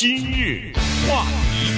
今日话题，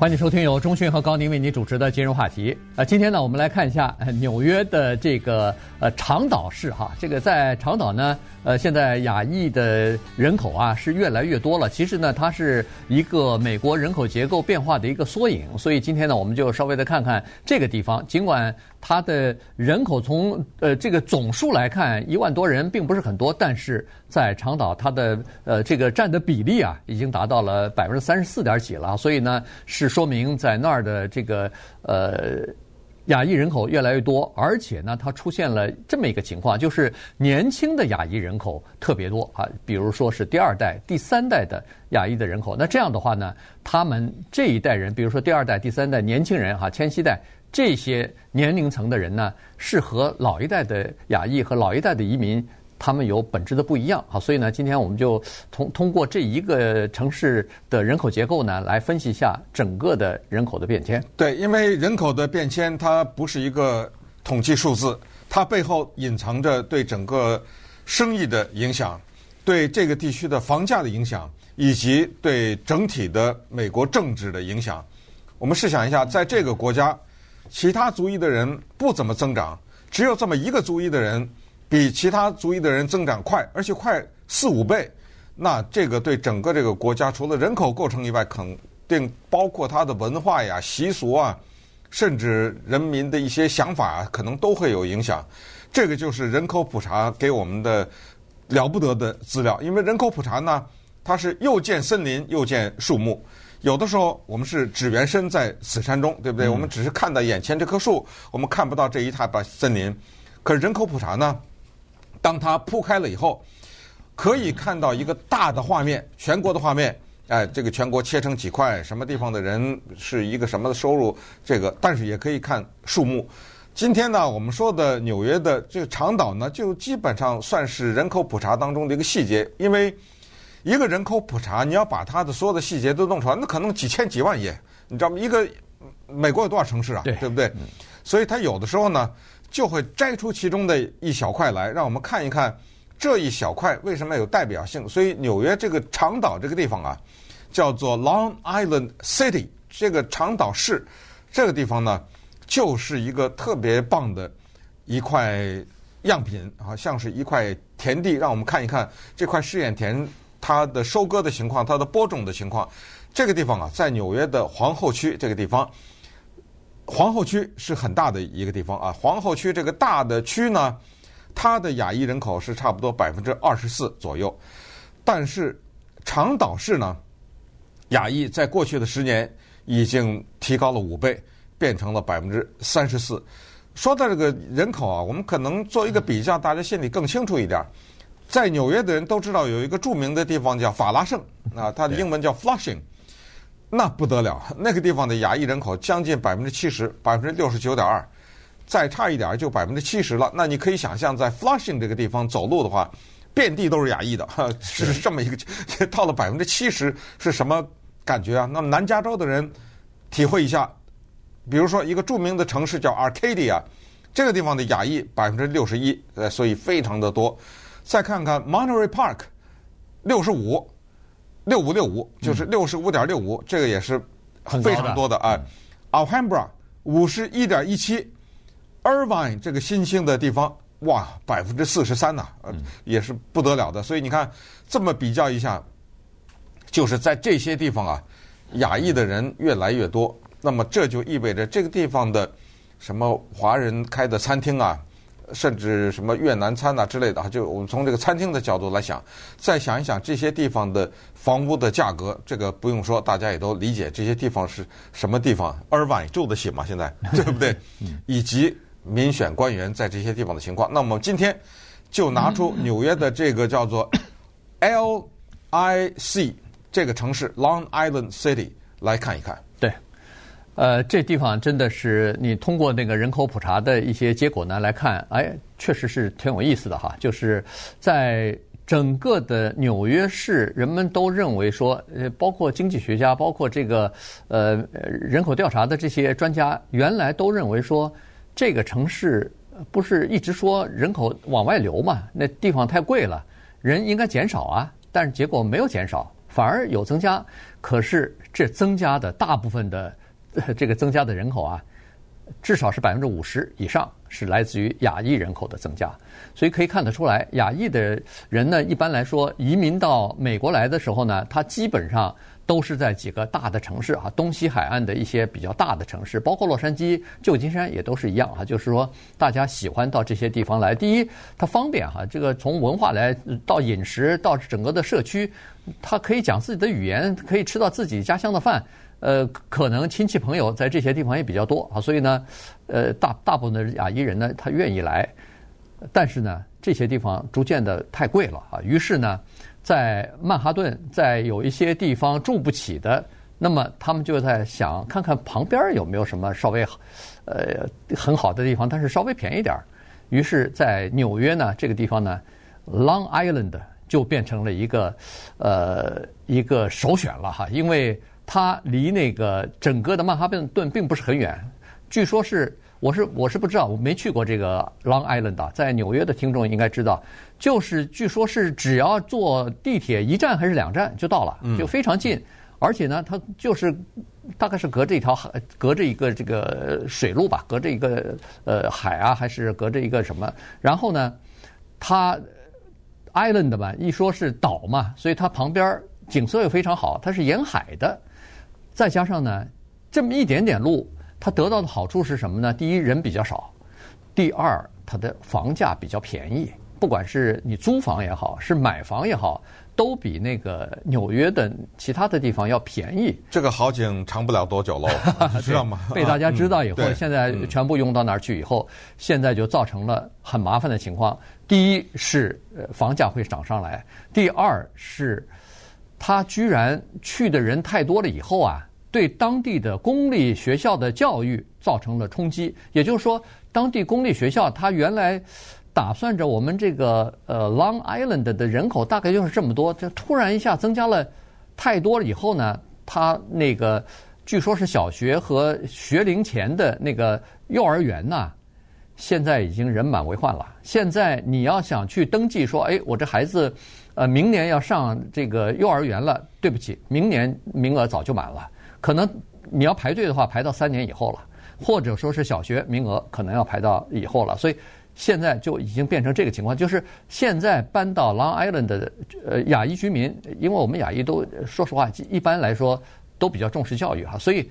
欢迎收听由中讯和高宁为您主持的今日话题。呃，今天呢，我们来看一下纽约的这个呃长岛市哈，这个在长岛呢。呃，现在亚裔的人口啊是越来越多了。其实呢，它是一个美国人口结构变化的一个缩影。所以今天呢，我们就稍微的看看这个地方。尽管它的人口从呃这个总数来看一万多人并不是很多，但是在长岛它的呃这个占的比例啊已经达到了百分之三十四点几了。所以呢，是说明在那儿的这个呃。亚裔人口越来越多，而且呢，它出现了这么一个情况，就是年轻的亚裔人口特别多啊。比如说是第二代、第三代的亚裔的人口，那这样的话呢，他们这一代人，比如说第二代、第三代年轻人哈，千禧代这些年龄层的人呢，是和老一代的亚裔和老一代的移民。他们有本质的不一样啊，所以呢，今天我们就通通过这一个城市的人口结构呢，来分析一下整个的人口的变迁。对，因为人口的变迁它不是一个统计数字，它背后隐藏着对整个生意的影响，对这个地区的房价的影响，以及对整体的美国政治的影响。我们试想一下，在这个国家，其他族裔的人不怎么增长，只有这么一个族裔的人。比其他族裔的人增长快，而且快四五倍，那这个对整个这个国家，除了人口构成以外，肯定包括它的文化呀、习俗啊，甚至人民的一些想法，可能都会有影响。这个就是人口普查给我们的了不得的资料，因为人口普查呢，它是又见森林又见树木。有的时候我们是只缘身在此山中，对不对？嗯、我们只是看到眼前这棵树，我们看不到这一大把森林。可是人口普查呢？当它铺开了以后，可以看到一个大的画面，全国的画面。哎，这个全国切成几块，什么地方的人是一个什么的收入？这个，但是也可以看树木。今天呢，我们说的纽约的这个长岛呢，就基本上算是人口普查当中的一个细节。因为一个人口普查，你要把它的所有的细节都弄出来，那可能几千几万页，你知道吗？一个美国有多少城市啊？对，对不对？所以他有的时候呢。就会摘出其中的一小块来，让我们看一看这一小块为什么有代表性。所以纽约这个长岛这个地方啊，叫做 Long Island City，这个长岛市这个地方呢，就是一个特别棒的一块样品啊，像是一块田地，让我们看一看这块试验田它的收割的情况，它的播种的情况。这个地方啊，在纽约的皇后区这个地方。皇后区是很大的一个地方啊，皇后区这个大的区呢，它的亚裔人口是差不多百分之二十四左右，但是长岛市呢，亚裔在过去的十年已经提高了五倍，变成了百分之三十四。说到这个人口啊，我们可能做一个比较，大家心里更清楚一点。在纽约的人都知道有一个著名的地方叫法拉盛啊，它的英文叫 Flushing。那不得了，那个地方的亚裔人口将近百分之七十，百分之六十九点二，再差一点就百分之七十了。那你可以想象，在 Flushing 这个地方走路的话，遍地都是亚裔的，是这么一个，到了百分之七十是什么感觉啊？那么南加州的人体会一下，比如说一个著名的城市叫 Arcadia，这个地方的亚裔百分之六十一，呃，所以非常的多。再看看 Monterey Park，六十五。六五六五就是六十五点六五，这个也是非常多的啊。Alhambra 五十一点一七，Irvine 这个新兴的地方，哇，百分之四十三呐，呃，也是不得了的。所以你看，这么比较一下，就是在这些地方啊，亚裔的人越来越多，那么这就意味着这个地方的什么华人开的餐厅啊。甚至什么越南餐呐之类的，就我们从这个餐厅的角度来想，再想一想这些地方的房屋的价格，这个不用说，大家也都理解这些地方是什么地方，Irvine 住得起吗？现 在对不对？以及民选官员在这些地方的情况。那么今天就拿出纽约的这个叫做 LIC 这个城市 Long Island City 来看一看。呃，这地方真的是你通过那个人口普查的一些结果呢来看，哎，确实是挺有意思的哈。就是在整个的纽约市，人们都认为说，呃，包括经济学家，包括这个呃人口调查的这些专家，原来都认为说，这个城市不是一直说人口往外流嘛，那地方太贵了，人应该减少啊。但是结果没有减少，反而有增加。可是这增加的大部分的这个增加的人口啊，至少是百分之五十以上是来自于亚裔人口的增加。所以可以看得出来，亚裔的人呢，一般来说移民到美国来的时候呢，他基本上。都是在几个大的城市啊，东西海岸的一些比较大的城市，包括洛杉矶、旧金山也都是一样啊。就是说，大家喜欢到这些地方来。第一，它方便哈，这个从文化来到饮食到整个的社区，他可以讲自己的语言，可以吃到自己家乡的饭。呃，可能亲戚朋友在这些地方也比较多啊，所以呢，呃，大大部分的亚裔人呢，他愿意来。但是呢，这些地方逐渐的太贵了啊，于是呢。在曼哈顿，在有一些地方住不起的，那么他们就在想，看看旁边有没有什么稍微，呃，很好的地方，但是稍微便宜点。于是，在纽约呢，这个地方呢，Long Island 就变成了一个，呃，一个首选了哈，因为它离那个整个的曼哈顿并不是很远，据说是。我是我是不知道，我没去过这个 Long Island 啊，在纽约的听众应该知道，就是据说是只要坐地铁一站还是两站就到了，就非常近，而且呢，它就是大概是隔着一条海，隔着一个这个水路吧，隔着一个呃海啊，还是隔着一个什么？然后呢，它 Island 吧，一说是岛嘛，所以它旁边景色又非常好，它是沿海的，再加上呢，这么一点点路。它得到的好处是什么呢？第一，人比较少；第二，它的房价比较便宜。不管是你租房也好，是买房也好，都比那个纽约的其他的地方要便宜。这个好景长不了多久喽，知道吗？被大家知道以后，嗯、现在全部用到那儿去以后，嗯、现在就造成了很麻烦的情况。第一是房价会涨上来；第二是，它居然去的人太多了以后啊。对当地的公立学校的教育造成了冲击，也就是说，当地公立学校它原来打算着我们这个呃 Long Island 的人口大概就是这么多，就突然一下增加了太多了以后呢，它那个据说是小学和学龄前的那个幼儿园呐，现在已经人满为患了。现在你要想去登记说，哎，我这孩子呃明年要上这个幼儿园了，对不起，明年名额早就满了。可能你要排队的话，排到三年以后了，或者说是小学名额可能要排到以后了，所以现在就已经变成这个情况，就是现在搬到 Long Island 的呃亚裔居民，因为我们亚裔都说实话，一般来说都比较重视教育哈，所以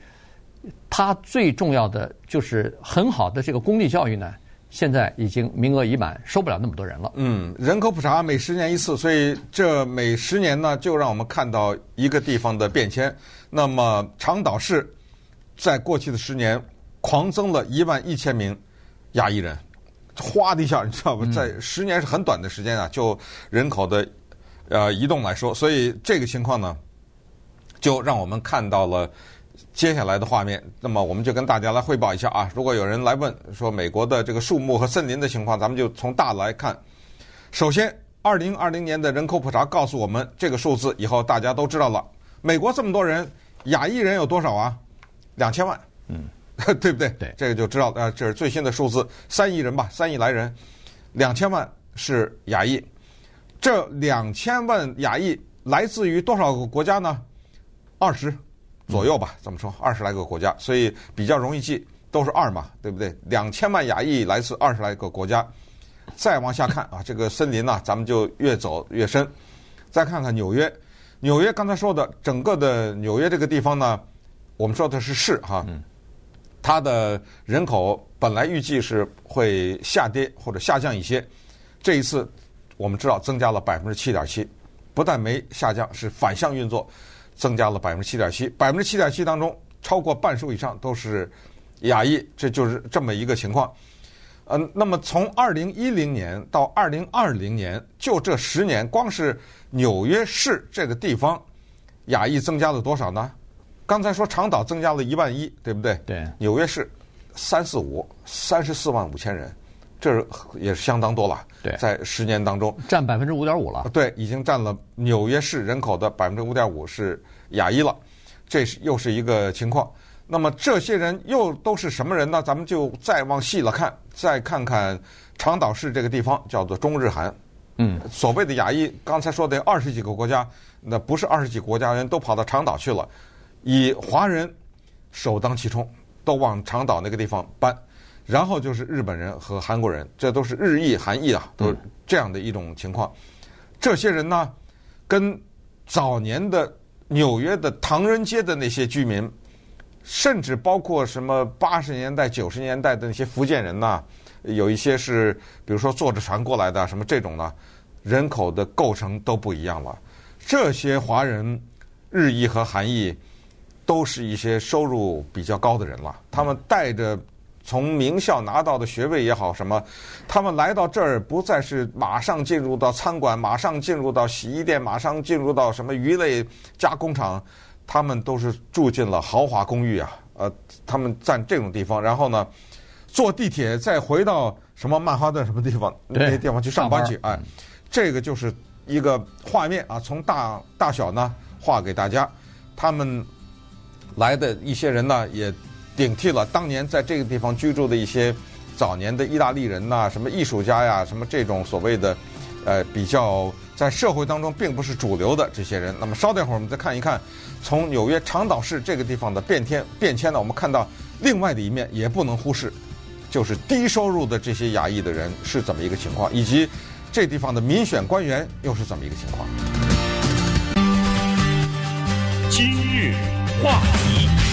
他最重要的就是很好的这个公立教育呢，现在已经名额已满，收不了那么多人了。嗯，人口普查每十年一次，所以这每十年呢，就让我们看到一个地方的变迁。那么长岛市在过去的十年狂增了一万一千名亚裔人，哗的一下，你知道吧？在十年是很短的时间啊，就人口的呃移动来说，所以这个情况呢，就让我们看到了。接下来的画面，那么我们就跟大家来汇报一下啊。如果有人来问说美国的这个树木和森林的情况，咱们就从大来看。首先，二零二零年的人口普查告诉我们这个数字，以后大家都知道了。美国这么多人，亚裔人有多少啊？两千万，嗯，对不对？对，这个就知道啊。这是最新的数字，三亿人吧，三亿来人，两千万是亚裔。这两千万亚裔来自于多少个国家呢？二十。左右吧，怎么说？二十来个国家，所以比较容易记，都是二嘛，对不对？两千万亚裔来自二十来个国家。再往下看啊，这个森林呢，咱们就越走越深。再看看纽约，纽约刚才说的整个的纽约这个地方呢，我们说的是市哈，它的人口本来预计是会下跌或者下降一些，这一次我们知道增加了百分之七点七，不但没下降，是反向运作。增加了百分之七点七，百分之七点七当中，超过半数以上都是亚裔，这就是这么一个情况。嗯，那么从二零一零年到二零二零年，就这十年，光是纽约市这个地方，亚裔增加了多少呢？刚才说长岛增加了一万一，对不对？对。纽约市三四五，三十四万五千人，这也是相当多了。对，在十年当中，占百分之五点五了。对，已经占了纽约市人口的百分之五点五是亚裔了，这是又是一个情况。那么这些人又都是什么人呢？咱们就再往细了看，再看看长岛市这个地方，叫做中日韩。嗯，所谓的亚裔，刚才说的二十几个国家，那不是二十几个国家人都跑到长岛去了，以华人首当其冲，都往长岛那个地方搬，然后就是日本人和韩国人，这都是日裔、韩裔啊，都这样的一种情况。这些人呢，跟早年的纽约的唐人街的那些居民，甚至包括什么八十年代、九十年代的那些福建人呐，有一些是比如说坐着船过来的，什么这种呢，人口的构成都不一样了。这些华人、日裔和韩裔，都是一些收入比较高的人了，他们带着。从名校拿到的学位也好，什么，他们来到这儿不再是马上进入到餐馆，马上进入到洗衣店，马上进入到什么鱼类加工厂，他们都是住进了豪华公寓啊，呃，他们在这种地方，然后呢，坐地铁再回到什么曼哈顿什么地方那些地方去上班去，哎，这个就是一个画面啊，从大大小呢画给大家，他们来的一些人呢也。顶替了当年在这个地方居住的一些早年的意大利人呐，什么艺术家呀，什么这种所谓的，呃，比较在社会当中并不是主流的这些人。那么稍等会儿我们再看一看，从纽约长岛市这个地方的变迁变迁呢，我们看到另外的一面也不能忽视，就是低收入的这些亚裔的人是怎么一个情况，以及这地方的民选官员又是怎么一个情况。今日话题。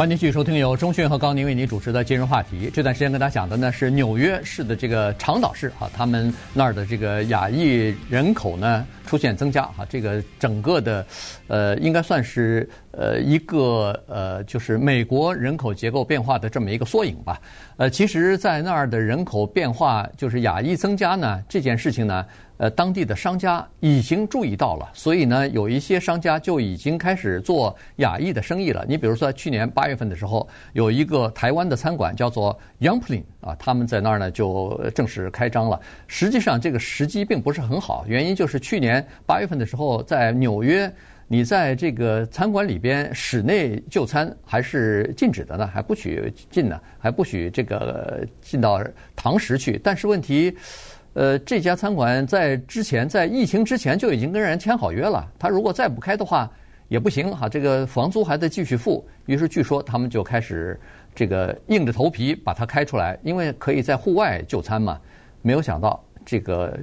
欢迎继续收听由钟迅和高宁为您主持的今日话题。这段时间跟大家讲的呢是纽约市的这个长岛市啊，他们那儿的这个亚裔人口呢出现增加哈，这个整个的呃应该算是呃一个呃就是美国人口结构变化的这么一个缩影吧。呃，其实，在那儿的人口变化就是亚裔增加呢这件事情呢。呃，当地的商家已经注意到了，所以呢，有一些商家就已经开始做亚裔的生意了。你比如说，去年八月份的时候，有一个台湾的餐馆叫做 Yuengling 啊，他们在那儿呢就正式开张了。实际上，这个时机并不是很好，原因就是去年八月份的时候，在纽约，你在这个餐馆里边室内就餐还是禁止的呢，还不许进呢，还不许这个进到堂食去。但是问题。呃，这家餐馆在之前，在疫情之前就已经跟人签好约了。他如果再不开的话，也不行哈，这个房租还得继续付。于是据说他们就开始这个硬着头皮把它开出来，因为可以在户外就餐嘛。没有想到这个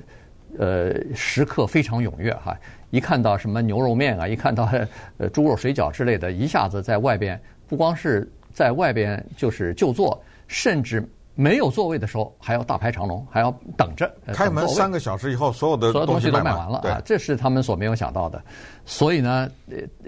呃食客非常踊跃哈，一看到什么牛肉面啊，一看到呃猪肉水饺之类的，一下子在外边不光是在外边就是就坐，甚至。没有座位的时候，还要大排长龙，还要等着。开门三个小时以后，所有的所有东西都卖完了啊！这是他们所没有想到的。所以呢，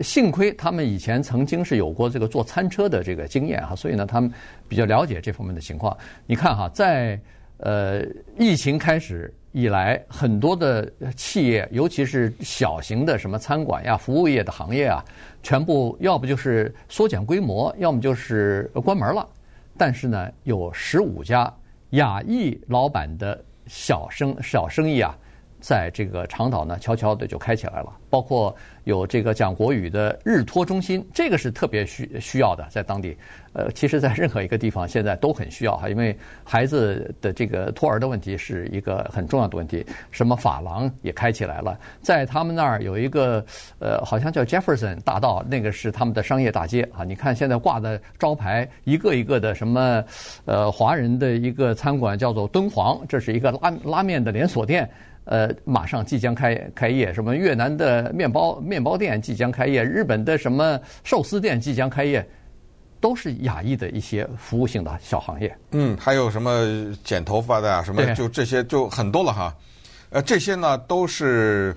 幸亏他们以前曾经是有过这个坐餐车的这个经验哈，所以呢，他们比较了解这方面的情况。你看哈，在呃疫情开始以来，很多的企业，尤其是小型的什么餐馆呀、服务业的行业啊，全部要不就是缩减规模，要么就是关门了。但是呢，有十五家亚裔老板的小生小生意啊，在这个长岛呢，悄悄的就开起来了，包括。有这个讲国语的日托中心，这个是特别需需要的，在当地。呃，其实，在任何一个地方，现在都很需要哈，因为孩子的这个托儿的问题是一个很重要的问题。什么法廊也开起来了，在他们那儿有一个呃，好像叫 Jefferson 大道，那个是他们的商业大街啊。你看现在挂的招牌，一个一个的什么呃，华人的一个餐馆叫做敦煌，这是一个拉拉面的连锁店。呃，马上即将开开业，什么越南的面包面包店即将开业，日本的什么寿司店即将开业，都是亚裔的一些服务性的小行业。嗯，还有什么剪头发的啊，什么就这些就很多了哈。呃，这些呢都是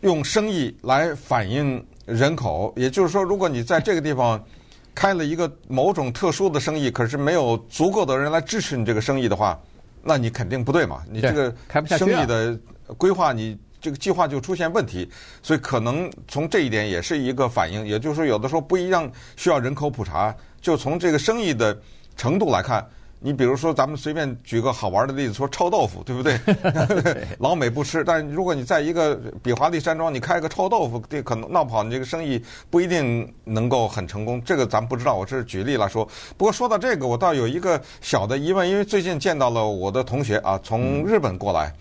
用生意来反映人口，也就是说，如果你在这个地方开了一个某种特殊的生意，可是没有足够的人来支持你这个生意的话。那你肯定不对嘛？你这个生意的规划，你这个计划就出现问题，所以可能从这一点也是一个反应。也就是说，有的时候不一样，需要人口普查。就从这个生意的程度来看。你比如说，咱们随便举个好玩的例子，说臭豆腐，对不对？老美不吃，但如果你在一个比华利山庄，你开个臭豆腐这，可能闹不好，你这个生意不一定能够很成功。这个咱不知道，我这是举例来说。不过说到这个，我倒有一个小的疑问，因为最近见到了我的同学啊，从日本过来，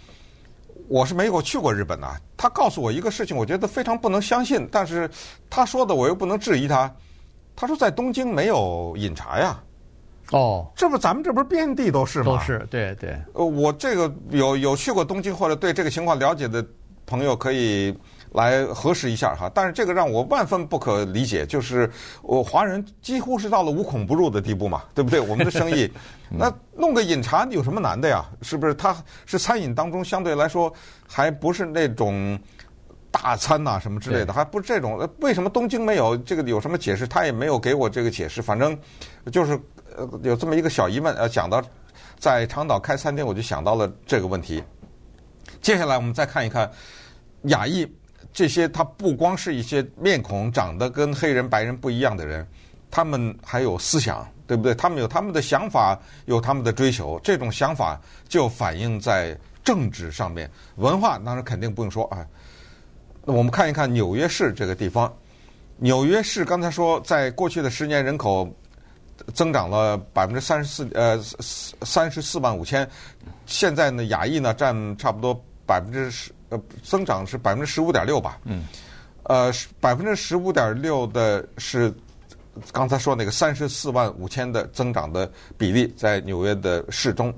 我是没有去过日本呐。他告诉我一个事情，我觉得非常不能相信，但是他说的我又不能质疑他。他说在东京没有饮茶呀。哦，这不咱们这不是遍地都是吗？都是，对对。呃，我这个有有去过东京或者对这个情况了解的朋友可以来核实一下哈。但是这个让我万分不可理解，就是我华人几乎是到了无孔不入的地步嘛，对不对？我们的生意，那弄个饮茶有什么难的呀？是不是？它是餐饮当中相对来说还不是那种大餐呐、啊、什么之类的，还不是这种。为什么东京没有这个？有什么解释？他也没有给我这个解释。反正就是。呃，有这么一个小疑问，呃，讲到在长岛开餐厅，我就想到了这个问题。接下来我们再看一看亚裔这些，他不光是一些面孔长得跟黑人、白人不一样的人，他们还有思想，对不对？他们有他们的想法，有他们的追求，这种想法就反映在政治上面。文化当然肯定不用说啊。那我们看一看纽约市这个地方，纽约市刚才说，在过去的十年人口。增长了百分之三十四，呃，三十四万五千。现在呢，亚裔呢占差不多百分之十，呃，增长是百分之十五点六吧。嗯。呃，百分之十五点六的是刚才说那个三十四万五千的增长的比例，在纽约的市中。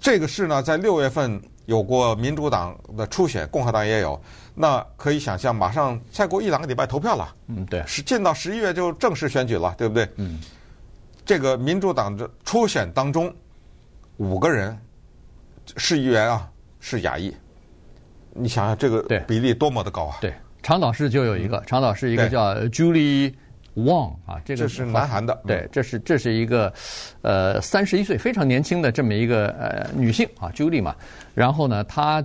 这个市呢，在六月份有过民主党的初选，共和党也有。那可以想象，马上再过一两个礼拜投票了。嗯，对。是进到十一月就正式选举了，对不对？嗯。这个民主党的初选当中，五个人市议员啊是亚裔，你想想这个比例多么的高啊！对，长岛市就有一个，长岛市一个叫 Julie Wong 啊，这个这是南韩的，对，这是这是一个呃三十一岁非常年轻的这么一个呃女性啊，Julie 嘛。然后呢，她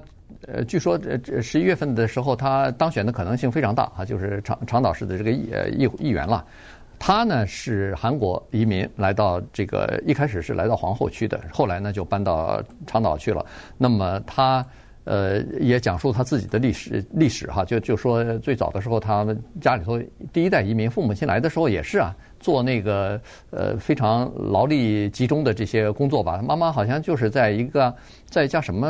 呃据说这十一月份的时候，她当选的可能性非常大啊，就是长长岛市的这个议议议员了。他呢是韩国移民，来到这个一开始是来到皇后区的，后来呢就搬到长岛去了。那么他呃也讲述他自己的历史历史哈，就就说最早的时候他们家里头第一代移民，父母亲来的时候也是啊。做那个呃非常劳力集中的这些工作吧，妈妈好像就是在一个在一家什么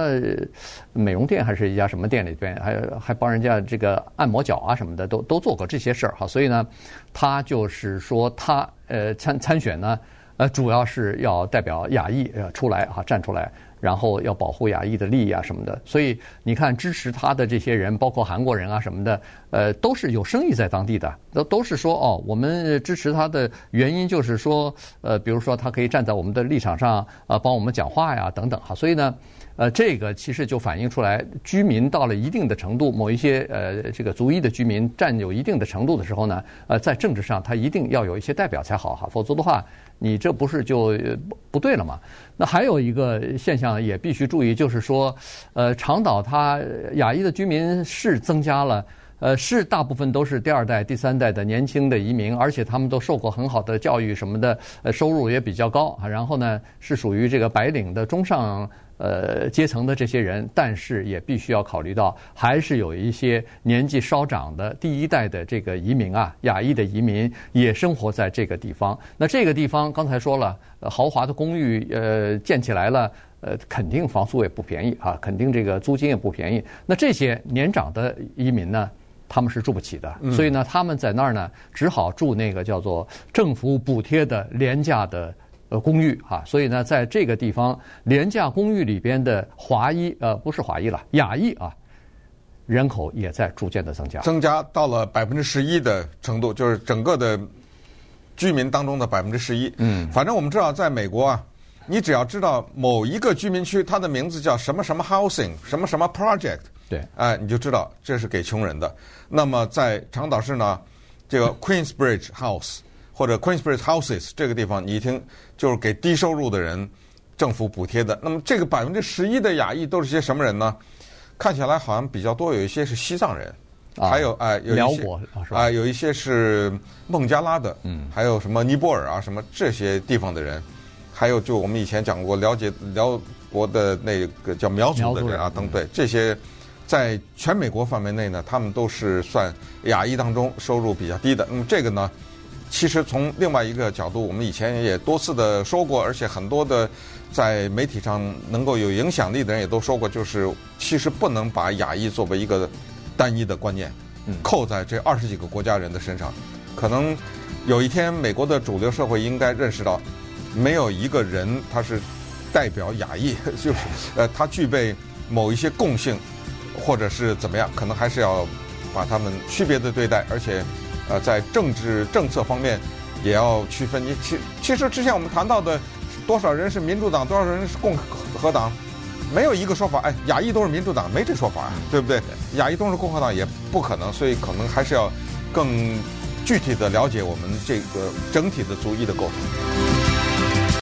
美容店还是一家什么店里边，还还帮人家这个按摩脚啊什么的，都都做过这些事儿哈。所以呢，他就是说他呃参参选呢，呃主要是要代表亚裔呃出来哈站出来。然后要保护亚裔的利益啊什么的，所以你看支持他的这些人，包括韩国人啊什么的，呃，都是有生意在当地的，都都是说哦，我们支持他的原因就是说，呃，比如说他可以站在我们的立场上啊，帮我们讲话呀等等哈，所以呢。呃，这个其实就反映出来，居民到了一定的程度，某一些呃这个族裔的居民占有一定的程度的时候呢，呃，在政治上他一定要有一些代表才好哈，否则的话，你这不是就不对了吗？那还有一个现象也必须注意，就是说，呃，长岛它亚裔的居民是增加了，呃，是大部分都是第二代、第三代的年轻的移民，而且他们都受过很好的教育什么的，呃，收入也比较高啊，然后呢，是属于这个白领的中上。呃，阶层的这些人，但是也必须要考虑到，还是有一些年纪稍长的第一代的这个移民啊，亚裔的移民也生活在这个地方。那这个地方刚才说了，豪华的公寓呃建起来了，呃肯定房租也不便宜啊，肯定这个租金也不便宜。那这些年长的移民呢，他们是住不起的，所以呢，他们在那儿呢，只好住那个叫做政府补贴的廉价的。呃，公寓哈，所以呢，在这个地方廉价公寓里边的华裔，呃，不是华裔了，亚裔啊，人口也在逐渐的增加，增加到了百分之十一的程度，就是整个的居民当中的百分之十一。嗯，反正我们知道，在美国啊，你只要知道某一个居民区，它的名字叫什么什么 housing，什么什么 project，对，哎，你就知道这是给穷人的。那么在长岛市呢，这个 Queensbridge House。或者 Queensbridge Houses 这个地方，你一听就是给低收入的人政府补贴的。那么这个百分之十一的亚裔都是些什么人呢？看起来好像比较多，有一些是西藏人，啊、还有哎、呃，有一些啊、呃，有一些是孟加拉的，嗯，还有什么尼泊尔啊，什么这些地方的人，还有就我们以前讲过了解辽国的那个叫苗族的人啊，等对这些，在全美国范围内呢，他们都是算亚裔当中收入比较低的。那么这个呢？其实从另外一个角度，我们以前也多次的说过，而且很多的在媒体上能够有影响力的人也都说过，就是其实不能把亚裔作为一个单一的观念，扣在这二十几个国家人的身上。可能有一天，美国的主流社会应该认识到，没有一个人他是代表亚裔，就是呃，他具备某一些共性，或者是怎么样，可能还是要把他们区别的对待，而且。呃，在政治政策方面，也要区分。你其其实之前我们谈到的，多少人是民主党，多少人是共和党，没有一个说法。哎，亚裔都是民主党，没这说法，对不对？亚裔都是共和党也不可能，所以可能还是要更具体的了解我们这个整体的族裔的构成。